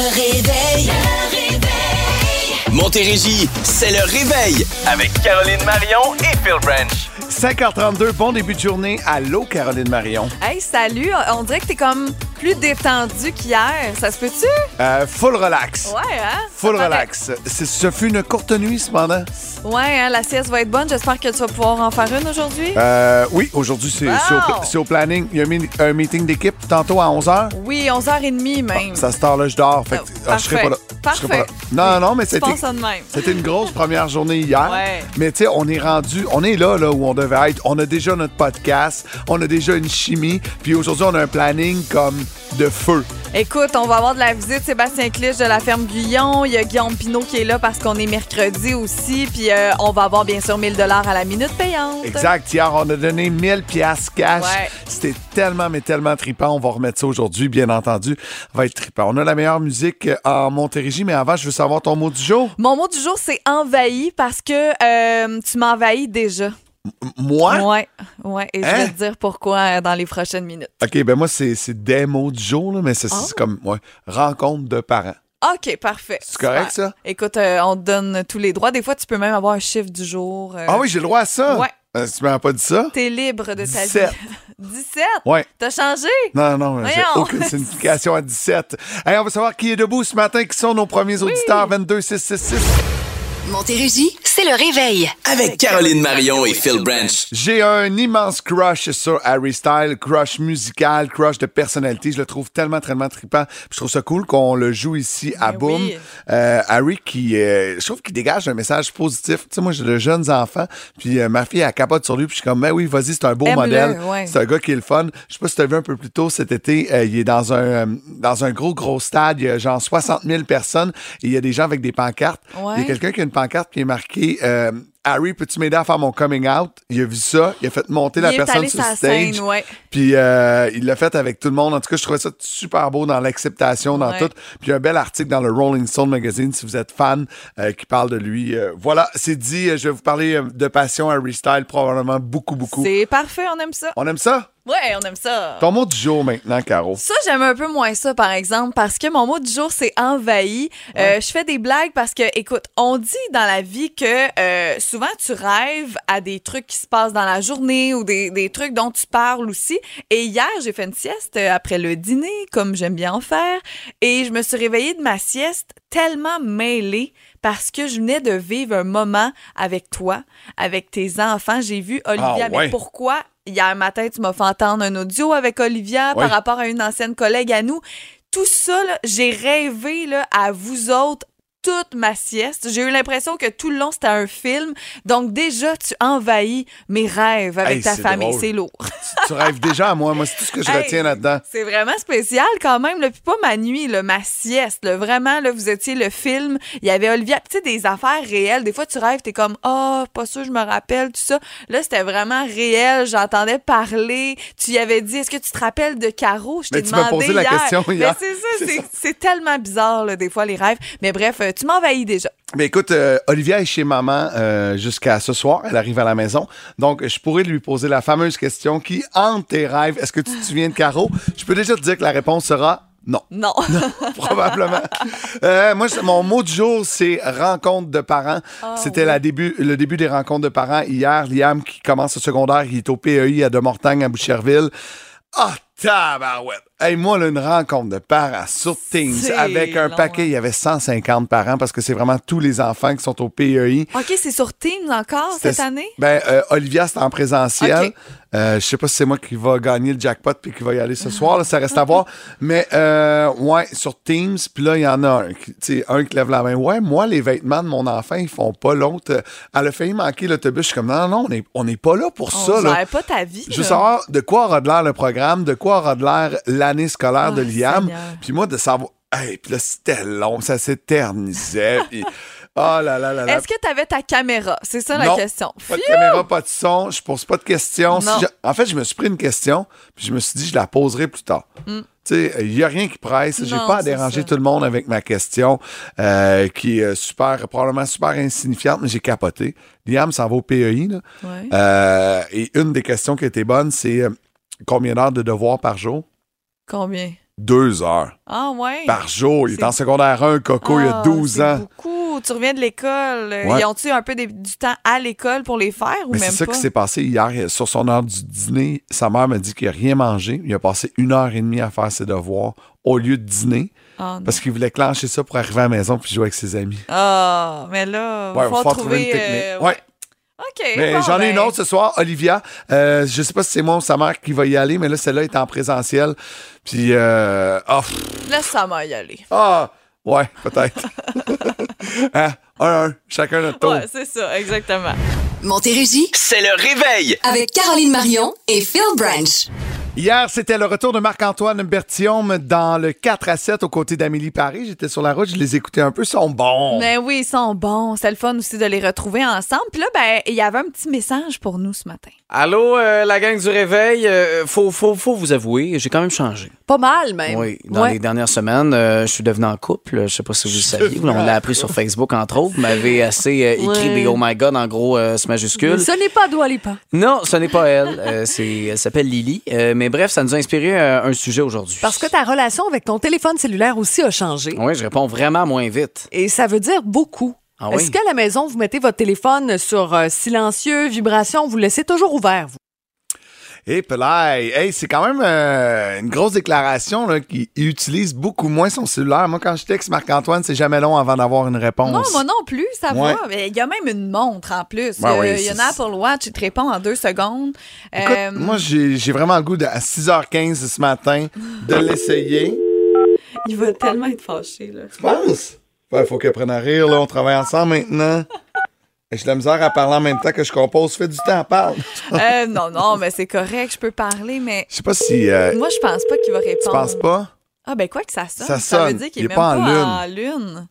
Le réveil. Le réveil. Montérégie, c'est le réveil avec Caroline Marion et Phil Branch. 5h32, bon début de journée. Allô, Caroline Marion. Hey, salut! On dirait que t'es comme plus détendu qu'hier. Ça se peut-tu? Euh, full relax. Ouais, hein? Full Ça relax. Ce fut une courte nuit, cependant. Ouais, hein, la sieste va être bonne. J'espère que tu vas pouvoir en faire une aujourd'hui. Euh, oui, aujourd'hui, c'est au, planning. Il y a un, un meeting d'équipe tantôt à 11h. Oui, 11h30 même. Ça se tard là, je dors. Fait que, Ah, ah, je serai pas là. Pas. Parfait. Non, non, mais c'était. C'était une grosse première journée hier. Ouais. Mais tu sais, on est rendu, on est là, là où on devait être. On a déjà notre podcast, on a déjà une chimie, puis aujourd'hui, on a un planning comme de feu. Écoute, on va avoir de la visite Sébastien Clich de la ferme Guyon. Il y a Guillaume Pinot qui est là parce qu'on est mercredi aussi. Puis euh, on va avoir bien sûr 1000 dollars à la minute payante. Exact. Hier, on a donné 1000 pièces cash. Ouais. C'était tellement, mais tellement trippant. On va remettre ça aujourd'hui, bien entendu. Va être trippant. On a la meilleure musique euh, en Montérégie, mais avant, je veux savoir ton mot du jour. Mon mot du jour, c'est envahi parce que euh, tu m'envahis déjà. Moi? Ouais, ouais. Et je Hein? vais te dire pourquoi euh, dans les prochaines minutes. OK, ben moi, c'est des mots du jour, là, mais c'est c'est Oh. comme ouais, rencontre de parents. OK, parfait. C'est correct, ça? Écoute, euh, on te donne tous les droits. Des fois, tu peux même avoir un chiffre du jour. euh, Ah oui, j'ai le droit à ça? Ouais. Euh, tu m'as pas dit ça? T'es libre de ta 17. vie. 17? Ouais. T'as changé? Non, non, j'ai aucune signification à 17. Hey, on va savoir qui est debout ce matin, qui sont nos premiers auditeurs, 22 666. Montérégie, c'est le réveil. Avec Caroline Marion et Phil Branch. J'ai un immense crush sur Harry Styles, crush musical, crush de personnalité. Je le trouve tellement, tellement trippant. Puis je trouve ça cool qu'on le joue ici à Ben Boom. oui. Euh, Harry qui, euh, je trouve qu'il dégage un message positif. Tu sais, moi j'ai de jeunes enfants, puis euh, ma fille elle capote sur lui, puis je suis comme, ben oui, vas-y, c'est un beau modèle. ouais. C'est un gars qui est le fun. Je sais pas si tu as vu un peu plus tôt cet été, euh, il est dans un, dans un gros, gros stade. Il y a genre 60 000 personnes et il y a des gens avec des pancartes. Ouais. Il y a quelqu'un qui a une pancarte qui est marquée euh, Harry, peux-tu m'aider à faire mon coming out? Il a vu ça, il a fait monter la Il personne sur stage. scène, ouais. Puis euh, il l'a fait avec tout le monde. En tout cas, je trouvais ça super beau dans l'acceptation, dans Ouais. tout. Puis il y a un bel article dans le Rolling Stone Magazine, si vous êtes fan, euh, qui parle de lui. Euh, voilà, c'est dit. Je vais vous parler de passion Harry Styles, probablement beaucoup, beaucoup. C'est parfait, on aime ça. On aime ça? Ouais, on aime ça. Ton mot du jour maintenant, Caro. Ça, j'aime un peu moins ça, par exemple, parce que mon mot du jour, c'est envahi. Euh, je fais des blagues parce que, écoute, on dit dans la vie que euh, souvent tu rêves à des trucs qui se passent dans la journée ou des, des trucs dont tu parles aussi. Et hier, j'ai fait une sieste euh, après le dîner, comme j'aime bien en faire, et je me suis réveillée de ma sieste tellement mêlée parce que je venais de vivre un moment avec toi, avec tes enfants. J'ai vu Olivia, Ah ouais. mais pourquoi hier matin tu m'as fait entendre un audio avec Olivia par rapport à une ancienne collègue à nous? Tout ça, j'ai rêvé là, à vous autres toute ma sieste. J'ai eu l'impression que tout le long, c'était un film. Donc déjà, tu envahis mes rêves avec Hey, ta famille. C'est lourd. Tu, tu rêves déjà à moi. Moi, c'est tout ce que je Hey, retiens là-dedans. C'est vraiment spécial quand même. Là. Puis pas ma nuit, là, ma sieste. là. Vraiment, là, vous étiez le film. Il y avait Olivia. Tu sais, des affaires réelles. Des fois, tu rêves, t'es comme, ah, pas sûr, je me rappelle, tout ça. Là, c'était vraiment réel. J'entendais parler. Tu y avais dit, est-ce que tu te rappelles de Caro? Je t'ai tu m'as demandé posé la question hier. c'est ça, c'est- c'est tellement bizarre, là, des fois, les rêves. Mais bref, euh, tu m'envahis déjà. Mais écoute, euh, Olivia est chez maman euh, jusqu'à ce soir. Elle arrive à la maison. Donc, je pourrais lui poser la fameuse question qui hante tes rêves. Est-ce que tu te souviens de Caro? Je peux déjà te dire que la réponse sera non. Non. Probablement. Euh, moi, mon mot du jour, c'est rencontre de parents. C'était la début, le début des rencontres de parents. Hier, Liam, qui commence au secondaire, il est au PEI à Demortagne, à Boucherville. Ah, tabarouette! Hey, moi, là, une rencontre de parents sur Teams avec un long, paquet, hein. il y avait 150 parents parce que c'est vraiment tous les enfants qui sont au PEI. OK, c'est sur Teams encore cette année? Ben, euh, Olivia, c'est en présentiel. OK. Euh, je sais pas si c'est moi qui va gagner le jackpot puis qui va y aller ce soir. là, ça reste à voir. Mais, euh, ouais, sur Teams, puis là, il y en a un qui, un qui lève la main. Ouais, moi, les vêtements de mon enfant, ils font pas l'autre. Elle a failli manquer l'autobus. Je suis comme, non, non, on n'est on est pas là pour On ça. Là. pas ta vie. Je veux savoir de quoi aura de l'air le programme, de quoi aura de l'air l'année scolaire de Ah, Liam. Puis moi, de savoir. Hey, puis là, c'était long, ça s'éternisait. puis, oh là là là là. Est-ce que tu avais ta caméra? C'est ça la Non. question. Pas de caméra, pas de son, je pose pas de questions. Si Non. je- en fait, je me suis pris une question, puis je me suis dit, je la poserai plus tard. Tu sais, il n'y a rien qui presse. J'ai Mm. Pas à déranger ça. tout le monde avec ma question, euh, qui est super, probablement super insignifiante, mais j'ai capoté. Liam s'en va au PEI. Là. Ouais. Euh, et une des questions qui était bonne, c'est euh, combien d'heures de devoirs par jour? Combien? deux heures Ah, ouais. par jour. Il est en secondaire 1, Coco, il y a Ah, 12 c'est ans. beaucoup. Tu reviens de l'école. Euh, Ouais. Ils ont-tu un peu des- du temps à l'école pour les faire ou Mais même c'est ça pas? qui s'est passé hier. Sur son heure du dîner, sa mère m'a dit qu'il n'a rien mangé. Il a passé une heure et demie à faire ses devoirs au lieu de dîner Ah, parce qu'il voulait clencher ça pour arriver à la maison puis jouer avec ses amis. Ah, mais là, Ouais, il va faut trouver une technique. euh, ouais. OK. Mais bon, j'en ai une ben, autre ce soir, Olivia. Euh, je sais pas si c'est moi ou sa mère qui va y aller, mais là, celle-là est en présentiel. Puis, euh, pff, Laisse sa mère y aller. ah, ouais, peut-être. hein, un, un, chacun notre tour. Ouais, c'est ça, exactement. Montérégie C'est le réveil. avec Caroline Marion et Phil Branch. Hier, c'était le retour de Marc-Antoine Berthiaume dans le 4 à 7 aux côtés d'Amélie Paris. J'étais sur la route, je les écoutais un peu, ils sont bons. Mais oui, ils sont bons. C'est le fun aussi de les retrouver ensemble. Puis là, ben, il y avait un petit message pour nous ce matin. Allô, euh, la gang du réveil. Euh, faut, faut, faut vous avouer, j'ai quand même changé. Pas mal, même. Oui, dans Ouais. les dernières semaines, euh, je suis devenu en couple. Je sais pas si vous le saviez. On l'a appris sur Facebook, entre autres. Vous m'avez assez euh, écrit Ouais. des Oh my God en gros euh, ce majuscule. Ce n'est pas Dua Lipa. Non, ce n'est pas elle. Euh, c'est, elle s'appelle Lily. Euh, mais bref, ça nous a inspiré euh, un sujet aujourd'hui. Parce que ta relation avec ton téléphone cellulaire aussi a changé. Oui, je réponds vraiment moins vite. Et ça veut dire beaucoup. Ah oui? Est-ce qu'à la maison, vous mettez votre téléphone sur euh, silencieux, vibration, vous le laissez toujours ouvert, vous? Et Pelay, hey, c'est quand même euh, une grosse déclaration là, qu'il il utilise beaucoup moins son cellulaire. Moi, quand je texte Marc-Antoine, c'est jamais long avant d'avoir une réponse. Non, moi non plus, ça Ouais. va. Mais il y a même une montre en plus. Ben Euh, oui, il y a une Apple Watch, il te répond en deux secondes. Écoute, Euh, moi, j'ai j'ai vraiment le goût de, à 6h15 ce matin de l'essayer. il va tellement être fâché. Là. Tu penses? Il faut qu'elle prenne à rire, là. On travaille ensemble maintenant. J'ai la misère à parler en même temps que je compose. Fais du temps, parle. Euh, non, non, mais c'est correct, je peux parler, mais Je sais pas si. euh, moi, je pense pas qu'il va répondre. tu penses pas? Ah, ben quoi que ça sonne. Ça veut dire qu'il Il est même pas pas, en en lune.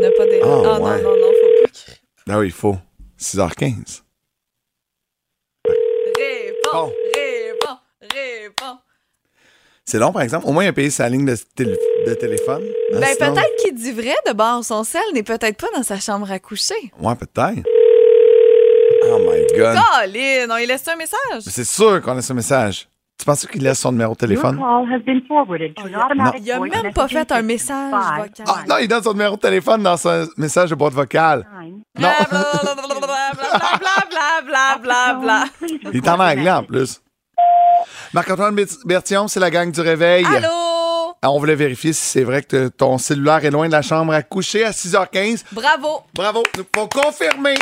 N'a pas de... Ah, Ah, non, ouais. non, non, faut plus qu'il Ah oui, il faut. 6h15. Réponds, Bon. C'est long, par exemple. Au moins, il a payé sa ligne de, tél- de téléphone. Hein, Ben, sinon- peut-être qu'il dit vrai de bord. Son sel n'est peut-être pas dans sa chambre à coucher. Ouais, peut-être. Oh my God. Colin, on lui laisse un message. C'est sûr qu'on a ce message. Tu penses qu'il laisse son numéro de téléphone? Il a voice même pas fait un message vocal. Ah, non, il donne son numéro de téléphone dans son message de boîte vocale. Non. Blablabla. Il est en anglais en plus. Marc-Antoine Bert- Bertillon, c'est la gang du réveil. Allô? Ah, On voulait vérifier si c'est vrai que ton cellulaire est loin de la chambre à coucher à 6h15. Bravo. Bravo. Nous pouvons confirmer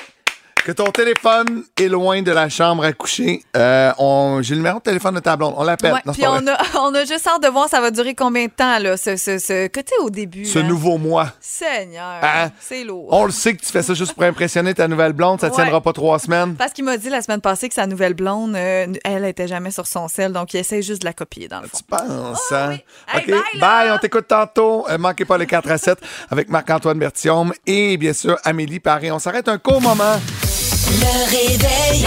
que ton téléphone est loin de la chambre à coucher. Euh, on- J'ai le numéro de téléphone de ta blonde. On l'appelle. Ouais, puis on a, on a juste hâte de voir ça va durer combien de temps, là, ce, ce, au début. Ce hein? nouveau mois. Seigneur, Hein? c'est lourd. On le sait que tu fais ça juste pour impressionner ta nouvelle blonde. Ça Ouais. tiendra pas trois semaines. Parce qu'il m'a dit la semaine passée que sa nouvelle blonde, euh, elle était jamais sur son sel, donc il essaie juste de la copier dans le fond. Tu penses, Ah hein? oui. Hey, OK. bye, on t'écoute tantôt. Euh, manquez pas les 4 à 7 avec Marc-Antoine Berthiaume et bien sûr Amélie Paré. On s'arrête un court moment. Le réveil.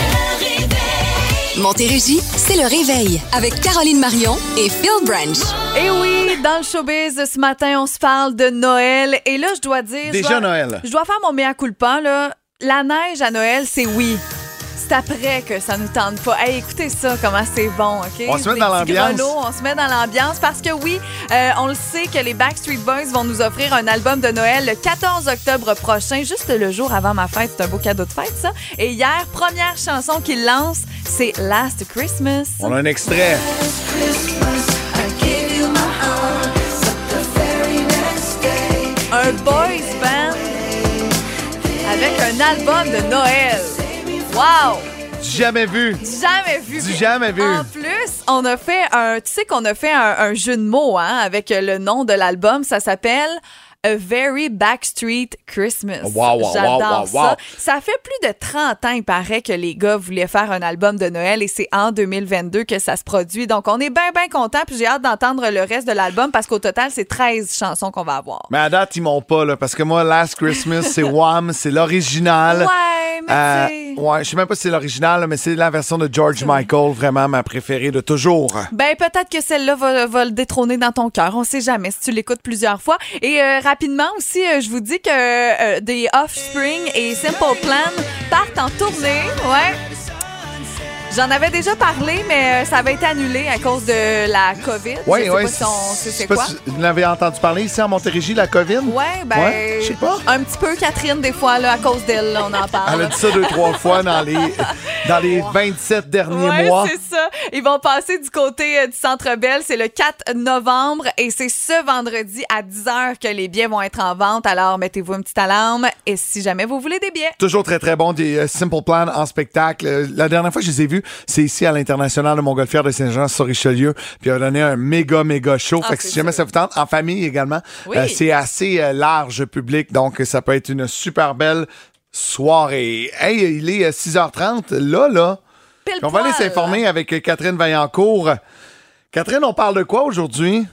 Montérégie, c'est le réveil avec Caroline Marion et Phil Branch. Et oui, dans le showbiz de ce matin, on se parle de Noël. Et là, je dois dire. je Déjà dois- Noël. Je dois faire mon mea culpa, là. La neige à Noël, c'est oui. C'est après que ça nous tente pas. Hey, écoutez ça, comment c'est bon, OK? On se met Des dans l'ambiance. on se met dans l'ambiance parce que oui, euh, on le sait que les Backstreet Boys vont nous offrir un album de Noël le 14 octobre prochain, juste le jour avant ma fête. C'est un beau cadeau de fête, ça. Et hier, première chanson qu'ils lancent, c'est Last Christmas. On a un extrait. un boys band avec un album de Noël. Wow! Jamais vu. Jamais vu. Du jamais vu. En plus, on a fait un. Tu sais qu'on a fait un, un jeu de mots hein, avec le nom de l'album. Ça s'appelle. A Very Backstreet Christmas. Wow, wow, J'adore wow, wow, ça. wow. Ça fait plus de 30 ans, il paraît, que les gars voulaient faire un album de Noël et c'est en 2022 que ça se produit. Donc, on est bien, bien content puis j'ai hâte d'entendre le reste de l'album parce qu'au total, c'est 13 chansons qu'on va avoir. Mais à date, ils m'ont pas, là, parce que moi, Last Christmas, c'est Wham, c'est l'original. Ouais, mais Euh, ouais, je sais même pas si c'est l'original, mais c'est la version de George Michael, vraiment ma préférée de toujours. Ben peut-être que celle-là va, va le détrôner dans ton cœur. On sait jamais si tu l'écoutes plusieurs fois. Et euh, rapidement aussi, euh, je vous dis que euh, des Offspring et Simple Plan partent en tournée. J'en avais déjà parlé, mais euh, ça avait été annulé à cause de la COVID. Oui, oui. c'est quoi. si vous l'avez entendu parler ici en Montérégie, la COVID? Ouais, ben. Ouais, je sais pas. Un petit peu, Catherine, des fois, là, à cause d'elle, on en parle. Elle a dit ça deux, trois fois dans les, dans les 27 derniers Ouais, mois. c'est ça. Ils vont passer du côté euh, du Centre Bell. C'est le 4 novembre et c'est ce vendredi à 10h que les billets vont être en vente. Alors, mettez-vous une petite alarme et si jamais vous voulez des billets. Toujours très, très bon. Des euh, Simple Plan en spectacle. La dernière fois que je les ai vus, c'est ici à l'International de Montgolfière de Saint-Jean sur Richelieu. Puis il a donné un méga, méga show. Ah, fait que si jamais ça vous tente, en famille également, Oui. euh, c'est assez euh, large public. Donc, ça peut être une super belle soirée. Hey, il est euh, 6h30. Là, là. Pile On va aller s'informer avec euh, Catherine Vaillancourt. Catherine, on parle de quoi aujourd'hui?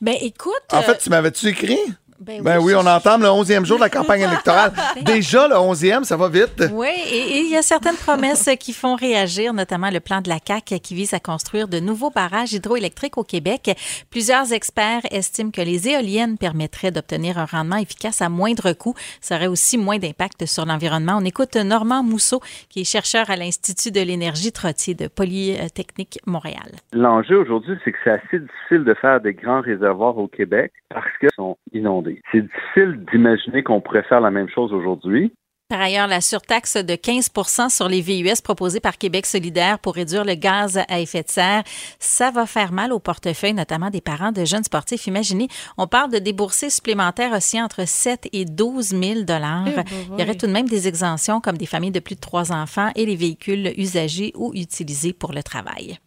Ben écoute. En euh, fait, tu m'avais-tu écrit? Ben Ben oui, on entame le 11e jour de la campagne électorale. Déjà, le 11e, ça va vite. Oui, et et il y a certaines promesses qui font réagir, notamment le plan de la CAQ qui vise à construire de nouveaux barrages hydroélectriques au Québec. Plusieurs experts estiment que les éoliennes permettraient d'obtenir un rendement efficace à moindre coût. Ça aurait aussi moins d'impact sur l'environnement. On écoute Normand Mousseau, qui est chercheur à l'Institut de l'énergie Trottier de Polytechnique Montréal. L'enjeu aujourd'hui, c'est que c'est assez difficile de faire des grands réservoirs au Québec parce qu'ils sont inondés. C'est difficile d'imaginer qu'on pourrait faire la même chose aujourd'hui. Par ailleurs, la surtaxe de 15% sur les VUS proposée par Québec solidaire pour réduire le gaz à effet de serre, ça va faire mal au portefeuille, notamment des parents de jeunes sportifs. Imaginez, on parle de débourser supplémentaires aussi entre 7 et 12 000 dollars. Il y aurait tout de même des exemptions comme des familles de plus de trois enfants et les véhicules usagés ou utilisés pour le travail.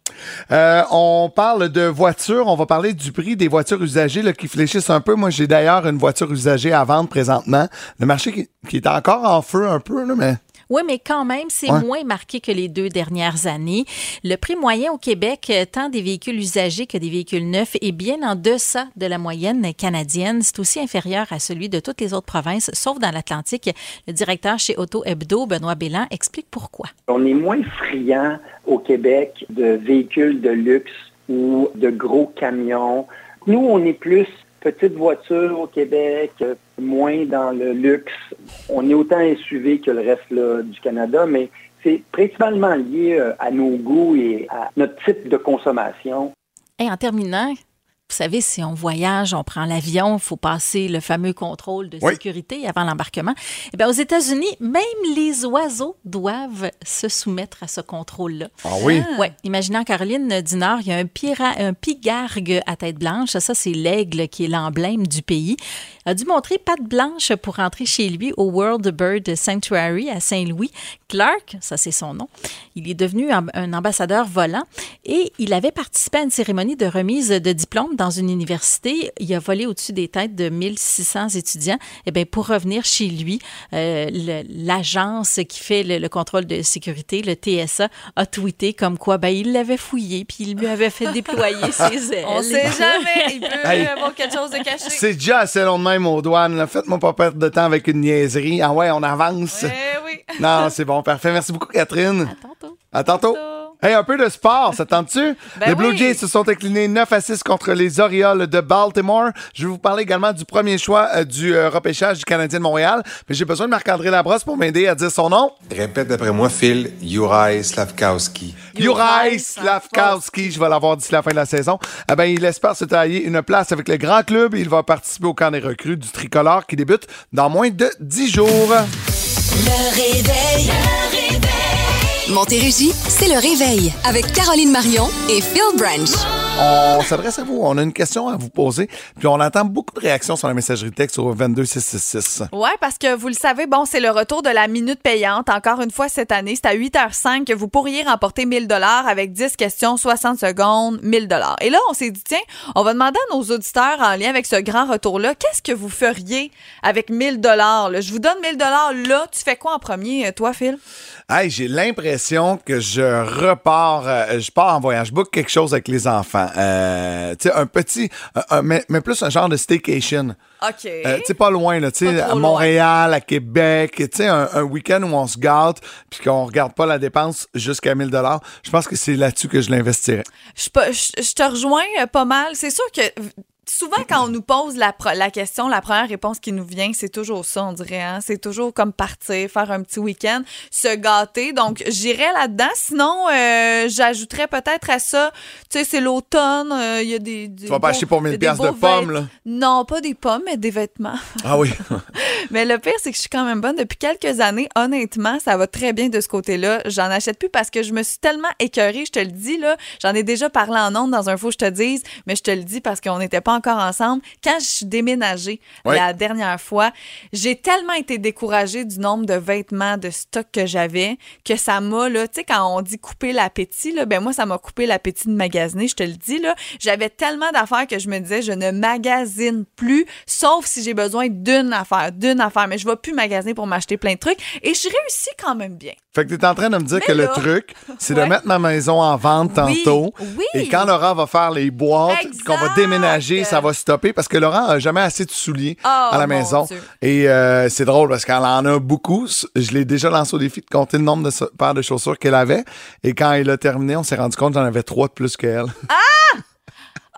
Euh, on parle de voitures. On va parler du prix des voitures usagées là, qui fléchissent un peu. Moi, j'ai d'ailleurs une voiture usagée à vendre présentement. Le marché qui, qui est encore en feu un peu, là, mais Oui, mais quand même, c'est Ouais. moins marqué que les deux dernières années. Le prix moyen au Québec, euh, tant des véhicules usagés que des véhicules neufs, est bien en deçà de la moyenne canadienne. C'est aussi inférieur à celui de toutes les autres provinces, sauf dans l'Atlantique. Le directeur chez Auto Hebdo, Benoît Bélan, explique pourquoi. On est moins friand au Québec de véhicules de luxe ou de gros camions. Nous, on est plus petite voiture au Québec, euh, moins dans le luxe. On est autant SUV que le reste du Canada, mais c'est principalement lié euh, à nos goûts et à notre type de consommation. Et en terminant, vous savez, si on voyage, on prend l'avion, il faut passer le fameux contrôle de Oui. sécurité avant l'embarquement. Eh bien, aux États-Unis, même les oiseaux doivent se soumettre à ce contrôle-là. Ah oui? Ouais. Imaginez en Caroline du Nord, il y a un, pira, un pigargue à tête blanche. Ça, c'est l'aigle qui est l'emblème du pays. A dû montrer patte blanche pour rentrer chez lui au World Bird Sanctuary à Saint-Louis. Clark, ça c'est son nom, il est devenu un ambassadeur volant et il avait participé à une cérémonie de remise de diplôme dans une université. Il a volé au-dessus des têtes de 1600 étudiants. Et bien, pour revenir chez lui, euh, l'agence qui fait le, le contrôle de sécurité, le TSA, a tweeté comme quoi ben, il l'avait fouillé puis il lui avait fait déployer ses ailes. On sait jamais. Il peut Hey. avoir quelque chose de caché. C'est déjà assez long de même aux douanes. Faites-moi pas perdre de temps avec une niaiserie. Ah ouais, on avance. Eh oui. Non, c'est bon, parfait. Merci beaucoup, Catherine. À tantôt. À tantôt. Tantôt. Hey, un peu de sport, ça tente-tu? Ben les Blue oui. Jays se sont inclinés 9 à 6 contre les Orioles de Baltimore. Je vais vous parler également du premier choix euh, du euh, repêchage du Canadien de Montréal. Mais j'ai besoin de Marc-André Labrosse pour m'aider à dire son nom. Répète après moi, Phil, Juraj Slavkowski. Juraj Slavkowski, je vais l'avoir d'ici la fin de la saison. Eh ben, il espère se tailler une place avec le grand club. Il va participer au camp des recrues du tricolore qui débute dans moins de 10 jours. Le réveil. Montérégie, c'est le réveil avec Caroline Marion et Phil Branch. On s'adresse à vous. On a une question à vous poser. Puis on attend beaucoup de réactions sur la messagerie texte au 22666. Ouais, parce que vous le savez, bon, c'est le retour de la minute payante. Encore une fois cette année, c'est à 8h05 que vous pourriez remporter 1000 dollars avec 10 questions, 60 secondes, 1000 dollars. Et là, on s'est dit tiens, on va demander à nos auditeurs en lien avec ce grand retour-là, qu'est-ce que vous feriez avec 1000 dollars Je vous donne 1000 dollars là, tu fais quoi en premier, toi, Phil? Hey, j'ai l'impression que je repars, euh, je pars en voyage, book quelque chose avec les enfants. Euh, tu sais, un petit, un- mais, mais plus un genre de staycation. Ok. Euh, tu sais, pas loin, là, tu sais, à Montréal, à Québec, tu sais, un, un week-end où on se gâte puis qu'on regarde pas la dépense jusqu'à 1000 dollars. Je pense que c'est là-dessus que je l'investirais. Je, je- je te rejoins euh, pas mal. C'est sûr que souvent, quand on nous pose la, la question, la première réponse qui nous vient, c'est toujours ça, on dirait. Hein? C'est toujours comme partir, faire un petit week-end, se gâter. Donc, j'irais là-dedans. Sinon, euh, j'ajouterais peut-être à ça, tu sais, c'est l'automne, euh, il y a des. Tu vas pas acheter pour 1000 il y a des piastres de pommes, là? Non, pas des pommes, mais des vêtements. Ah oui. Mais le pire, c'est que je suis quand même bonne. Depuis quelques années, honnêtement, ça va très bien de ce côté-là. J'en achète plus parce que je me suis tellement écœurée, je te le dis, là. J'en ai déjà parlé en ondes dans un faux, je te dise, mais je te le dis parce qu'on n'était pas encore ensemble. Quand je suis déménagée Ouais. la dernière fois, j'ai tellement été découragée du nombre de vêtements, de stock que j'avais, que ça m'a, là, tu sais, quand on dit couper l'appétit, là, ben moi, ça m'a coupé l'appétit de magasiner, je te le dis, là. J'avais tellement d'affaires que je me disais, je ne magasine plus, sauf si j'ai besoin d'une affaire, d'une affaire, mais je vais plus magasiner pour m'acheter plein de trucs. Et je réussis quand même bien. Fait que tu es en train de me dire Mais que là- le truc, c'est Ouais. de mettre ma maison en vente Oui, tantôt. oui. Et quand Laurent va faire les boîtes, qu'on va déménager, ça va stopper parce que Laurent a jamais assez de souliers Oh, à la maison. Dieu. Et euh, c'est drôle parce qu'elle en a beaucoup. Je l'ai déjà lancé au défi de compter le nombre de so- paires de chaussures qu'elle avait. Et quand il a terminé, on s'est rendu compte que j'en avais trois de plus qu'elle.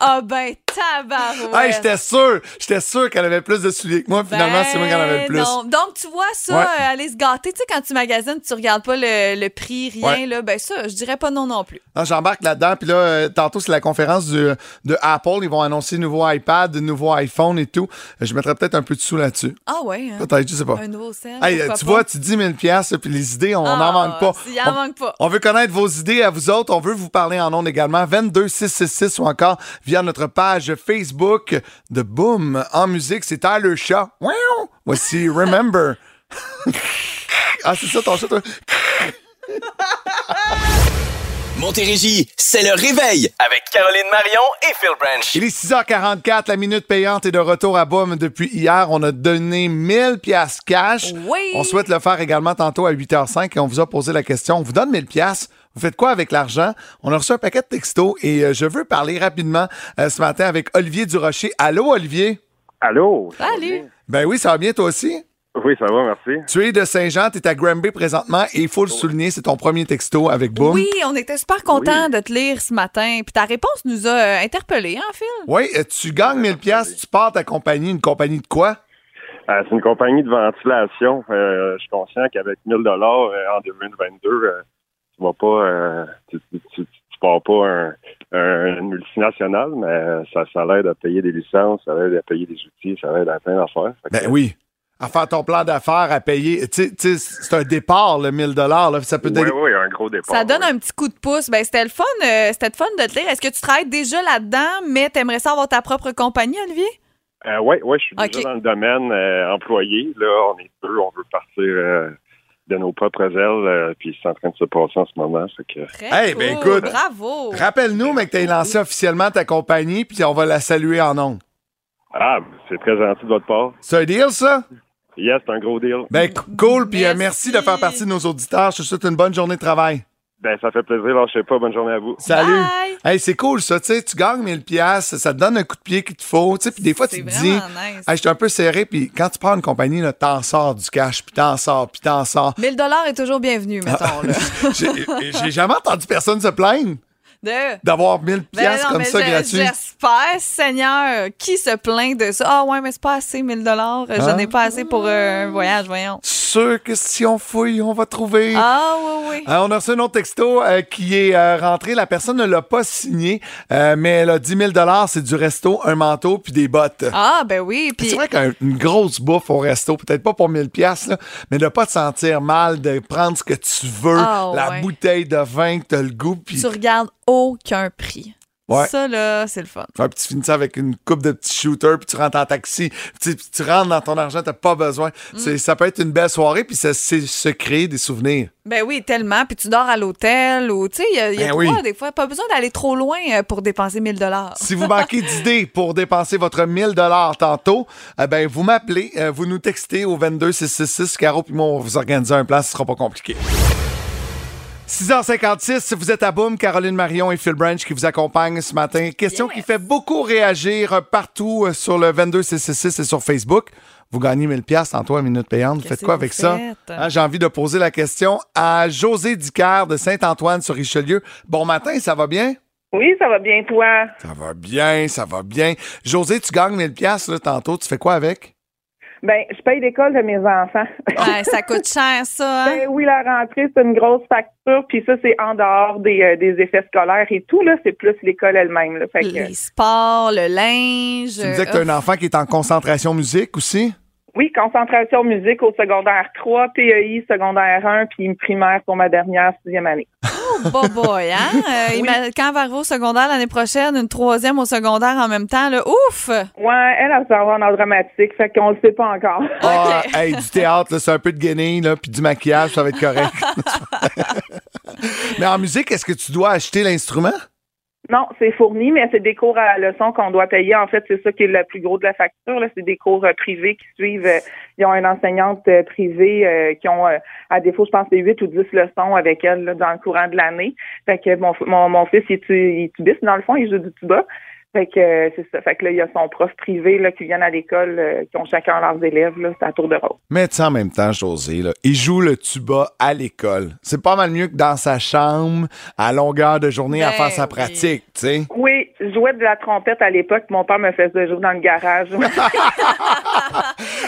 Ah ben, tabarouette. Hey, j'étais sûr, j'étais sûr qu'elle avait plus de souliers que moi. Finalement, c'est moi qui en avais le plus. Ben Non. Donc, tu vois ça, Ouais. euh, aller se gâter. Tu sais, quand tu magasines, tu regardes pas le, le prix, rien, Ouais. là. Ben, ça, je dirais pas non non plus. Non, J'embarque là-dedans. Puis là, euh, tantôt, c'est la conférence du- de Apple. Ils vont annoncer nouveau iPad, nouveau iPhone et tout. Je mettrais peut-être un peu de sous là-dessus. Ah, ouais. hein? Peut-être, je sais pas. Un nouveau sel. Hey, tu pas? vois, tu dis 1000 pièces puis les idées, on n'en Ah, manque pas. en on, manque pas. on veut connaître vos idées à vous autres. On veut vous parler en ondes également. 22666 ou encore via notre page Facebook de Boom en musique. C'est Tyler Shaw. Wow! Voici Remember. ah, c'est ça ton chat, toi? Montérégie, c'est le réveil avec Caroline Marion et Phil Branch. Il est 6h44, la minute payante est de retour à Boom depuis hier. On a donné 1000 pièces cash. Oui. On souhaite le faire également tantôt à 8h05 et on vous a posé la question. On vous donne 1000 pièces. Vous faites quoi avec l'argent? On a reçu un paquet de textos et euh, je veux parler rapidement euh, ce matin avec Olivier Durocher. Allô, Olivier? Allô? Salut. Ben oui, ça va bien toi aussi? Oui, ça va, merci. Tu es de Saint-Jean, tu es à Granby présentement et il faut le souligner, c'est ton premier texto avec Boom. Oui, on était super contents de te lire ce matin. Puis ta réponse nous a euh, interpellés, hein, Phil? Oui, tu gagnes 1000 pièces, tu pars ta compagnie, une compagnie de quoi? Euh, c'est une compagnie de ventilation. Euh, je suis conscient qu'avec 1000 dollars euh, en 2022, euh, tu vas pas, euh, tu, tu, tu- tu pars pas un, un- une multinationale, mais ça, ça l'aide à payer des licences, ça l'aide à payer des outils, ça l'aide à plein d'affaires. Ben oui. À faire ton plan d'affaires, à payer. Tu tu c'est un départ, le 1000 là. Ça peut Oui, donner- oui, un gros départ. Ça donne un petit coup de pouce. Ben, c'était le fun. euh, c'était le fun de te lire. Est-ce que tu travailles déjà là-dedans, mais t'aimerais ça avoir ta propre compagnie, Olivier? Euh, oui, oui, je suis déjà dans le domaine euh, employé. Là, on est deux, on veut partir euh, de nos propres ailes, euh, puis c'est en train de se passer en ce moment. Fait que... Hey, ben écoute. Bravo. Rappelle-nous, mais que tu as lancé officiellement ta compagnie, puis on va la saluer en ondes. Ah, c'est très gentil de votre part. C'est un deal, ça? Yes, c'est un gros deal. Ben, cool, puis euh, merci de faire partie de nos auditeurs. Je te souhaite une bonne journée de travail. Ben, ça fait plaisir. Lâchez pas. Bonne journée à vous. Salut. Hey, c'est cool, ça. Tu sais, tu gagnes 1000 pièces, ça te donne un coup de pied qu'il te faut. Tu sais, puis des fois, tu te dis, nice. hey, je suis un peu serré, puis quand tu prends une compagnie, là, t'en sors du cash, puis t'en sors, puis t'en sors. 1000 dollars est toujours bienvenu, mettons. Là. J'ai jamais entendu personne se plaindre. D'avoir 1000 Ben pièces comme ça je- gratuit. J'espère, Seigneur, qui se plaint de ça? Ah ouais, mais c'est pas assez, 1000 dollars. Je Hein? n'ai pas assez pour euh, un voyage, voyons. Sûr que si on fouille, on va trouver. Ah oui, oui. Euh, on a reçu un autre texto euh, qui est rentré. La personne ne l'a pas signé, mais elle a 10 000 c'est du resto, un manteau puis des bottes. Ah, ben oui. Puis C'est vrai qu'une grosse bouffe au resto, peut-être pas pour 1000 pièces, mais de pas te sentir mal, de prendre ce que tu veux, Ah, la ouais. bouteille de vin que t'as le goût, puis tu regardes aucun prix. Ouais. Ça, là, c'est le fun. Ouais, puis tu finis ça avec une coupe de petits shooters, puis tu rentres en taxi, puis tu, puis tu rentres dans ton argent, t'as pas besoin. Mm. Ça peut être une belle soirée, puis ça c'est se créer des souvenirs. Ben oui, tellement. Puis tu dors à l'hôtel ou, tu sais, il y a, y a Ben oui. des fois. Pas besoin d'aller trop loin euh, pour dépenser 1000 dollars. Si vous manquez d'idées pour dépenser votre 1000 dollars tantôt, eh ben vous m'appelez, euh, vous nous textez au 22666. Caro puis moi, on va vous organiser un plan, ce sera pas compliqué. 6h56, vous êtes à Boom, Caroline Marion et Phil Branch qui vous accompagnent ce matin. Question qui fait beaucoup réagir euh, partout euh, sur le 22666 et sur Facebook. Vous gagnez 1000 pièces tantôt à minute payante. Vous faites quoi avec ça? Hein, J'ai envie de poser la question à José Dicker de Saint-Antoine sur Richelieu. Bon matin, ça va bien? Oui, ça va bien, toi? Ça va bien, ça va bien. José, tu gagnes 1000 pièces là tantôt. Tu fais quoi avec? Ben, je paye l'école de mes enfants. Ouais, ça coûte cher, ça. hein? Ben oui, la rentrée, c'est une grosse facture, puis ça, c'est en dehors des, euh, des effets scolaires et tout, là, c'est plus l'école elle-même. Fait que, Les sports, le linge. Tu me disais que tu as un enfant qui est en concentration musique aussi? Oui, concentration musique au secondaire 3, PEI secondaire 1, puis une primaire pour ma dernière sixième année. Oh, boy, boy, hein? Euh, Quand elle va arriver au secondaire l'année prochaine, une troisième au secondaire en même temps, là, ouf! Ouais, elle, elle s'en va en dramatique, fait qu'on le sait pas encore. Ah, hey, du théâtre, là, c'est un peu de guenille, là, puis du maquillage, ça va être correct. Mais en musique, est-ce que tu dois acheter l'instrument? Non, c'est fourni, mais c'est des cours à la leçon qu'on doit payer. En fait, c'est ça qui est le plus gros de la facture. Là. C'est des cours euh, privés qui suivent. euh, ils ont une enseignante euh, privée qui ont, à défaut, je pense, c'est 8 ou 10 leçons avec elle là, dans le courant de l'année. Fait que mon, mon, mon fils, il, il tubiste, dans le fond, il joue du tuba. Fait que euh, c'est ça. Fait que là, il y a son prof privé là, qui viennent à l'école, euh, qui ont chacun leurs élèves. Là, c'est à tour de rôle. Mais tu sais, en même temps, José, là, il joue le tuba à l'école. C'est pas mal mieux que dans sa chambre, à longueur de journée, à Ben faire sa oui. pratique, tu sais. Oui, je jouais de la trompette à l'époque. Mon père me faisait jouer dans le garage.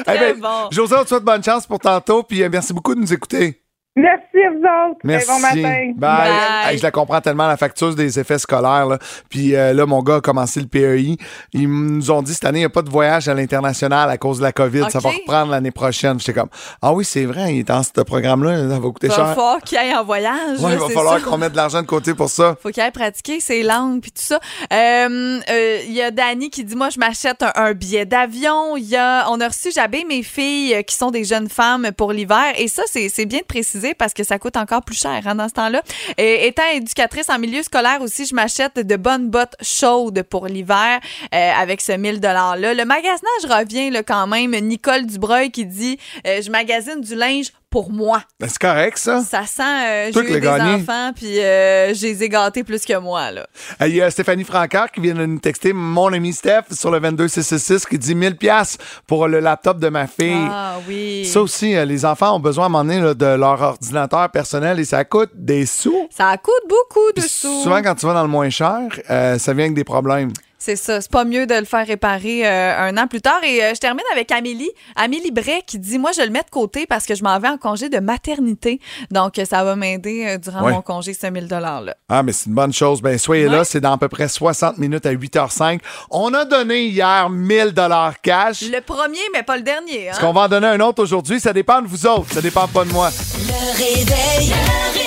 Eh ben, José, on te souhaite bonne chance pour tantôt, puis euh, merci beaucoup de nous écouter. Merci à vous autres. Merci. Bon matin. Bye. Hey, je la comprends tellement, la facture des effets scolaires. Là. Puis euh, là, mon gars a commencé le PEI. Ils nous ont dit cette année, il n'y a pas de voyage à l'international à cause de la COVID. Ça va reprendre l'année prochaine. J'étais comme, ah oui, c'est vrai, il est dans ce programme-là. Ça va coûter Il va cher. falloir qu'il aille en voyage. Ouais, là, il va falloir qu'on mette de l'argent de côté pour ça. Faut qu'il aille pratiquer ses langues puis tout ça. Euh, euh, Il y a Dani qui dit moi je m'achète un, un billet d'avion. Il y a on a reçu j'habille mes filles qui sont des jeunes femmes pour l'hiver et ça c'est c'est bien de préciser parce que ça coûte encore plus cher hein, dans ce temps-là. Et étant éducatrice en milieu scolaire aussi, je m'achète de bonnes bottes chaudes pour l'hiver euh, avec ce 1000 dollars là. Le magasinage revient là, quand même. Nicole Dubreuil qui dit euh, je magasine du linge pour moi. Ben, c'est correct, ça. Ça sent euh, j'ai eu des gagné. enfants puis euh, je les ai gâtés plus que moi là. Il y a Stéphanie Francard qui vient de nous texter, mon ami Steph, sur le 22666, qui dit 1000 pièces pour le laptop de ma fille. Ah oui. Ça aussi, euh, les enfants ont besoin à un moment donné là, de leur ordinateur personnel et ça coûte des sous. Ça coûte beaucoup de sous. Souvent, quand tu vas dans le moins cher, euh, ça vient avec des problèmes. C'est ça. C'est pas mieux de le faire réparer euh, un an plus tard. Et euh, je termine avec Amélie. Amélie Bray qui dit Moi, je le mets de côté parce que je m'en vais en congé de maternité. Donc, ça va m'aider euh, durant Ouais. mon congé, ce 1000 $-là. Ah, mais c'est une bonne chose. Ben, soyez là, c'est dans à peu près 60 minutes à 8h05. On a donné hier 1000 dollars cash. Le premier, mais pas le dernier. Hein? Est-ce qu'on va en donner un autre aujourd'hui? Ça dépend de vous autres. Ça dépend pas de moi. Le réveil. Le réveil.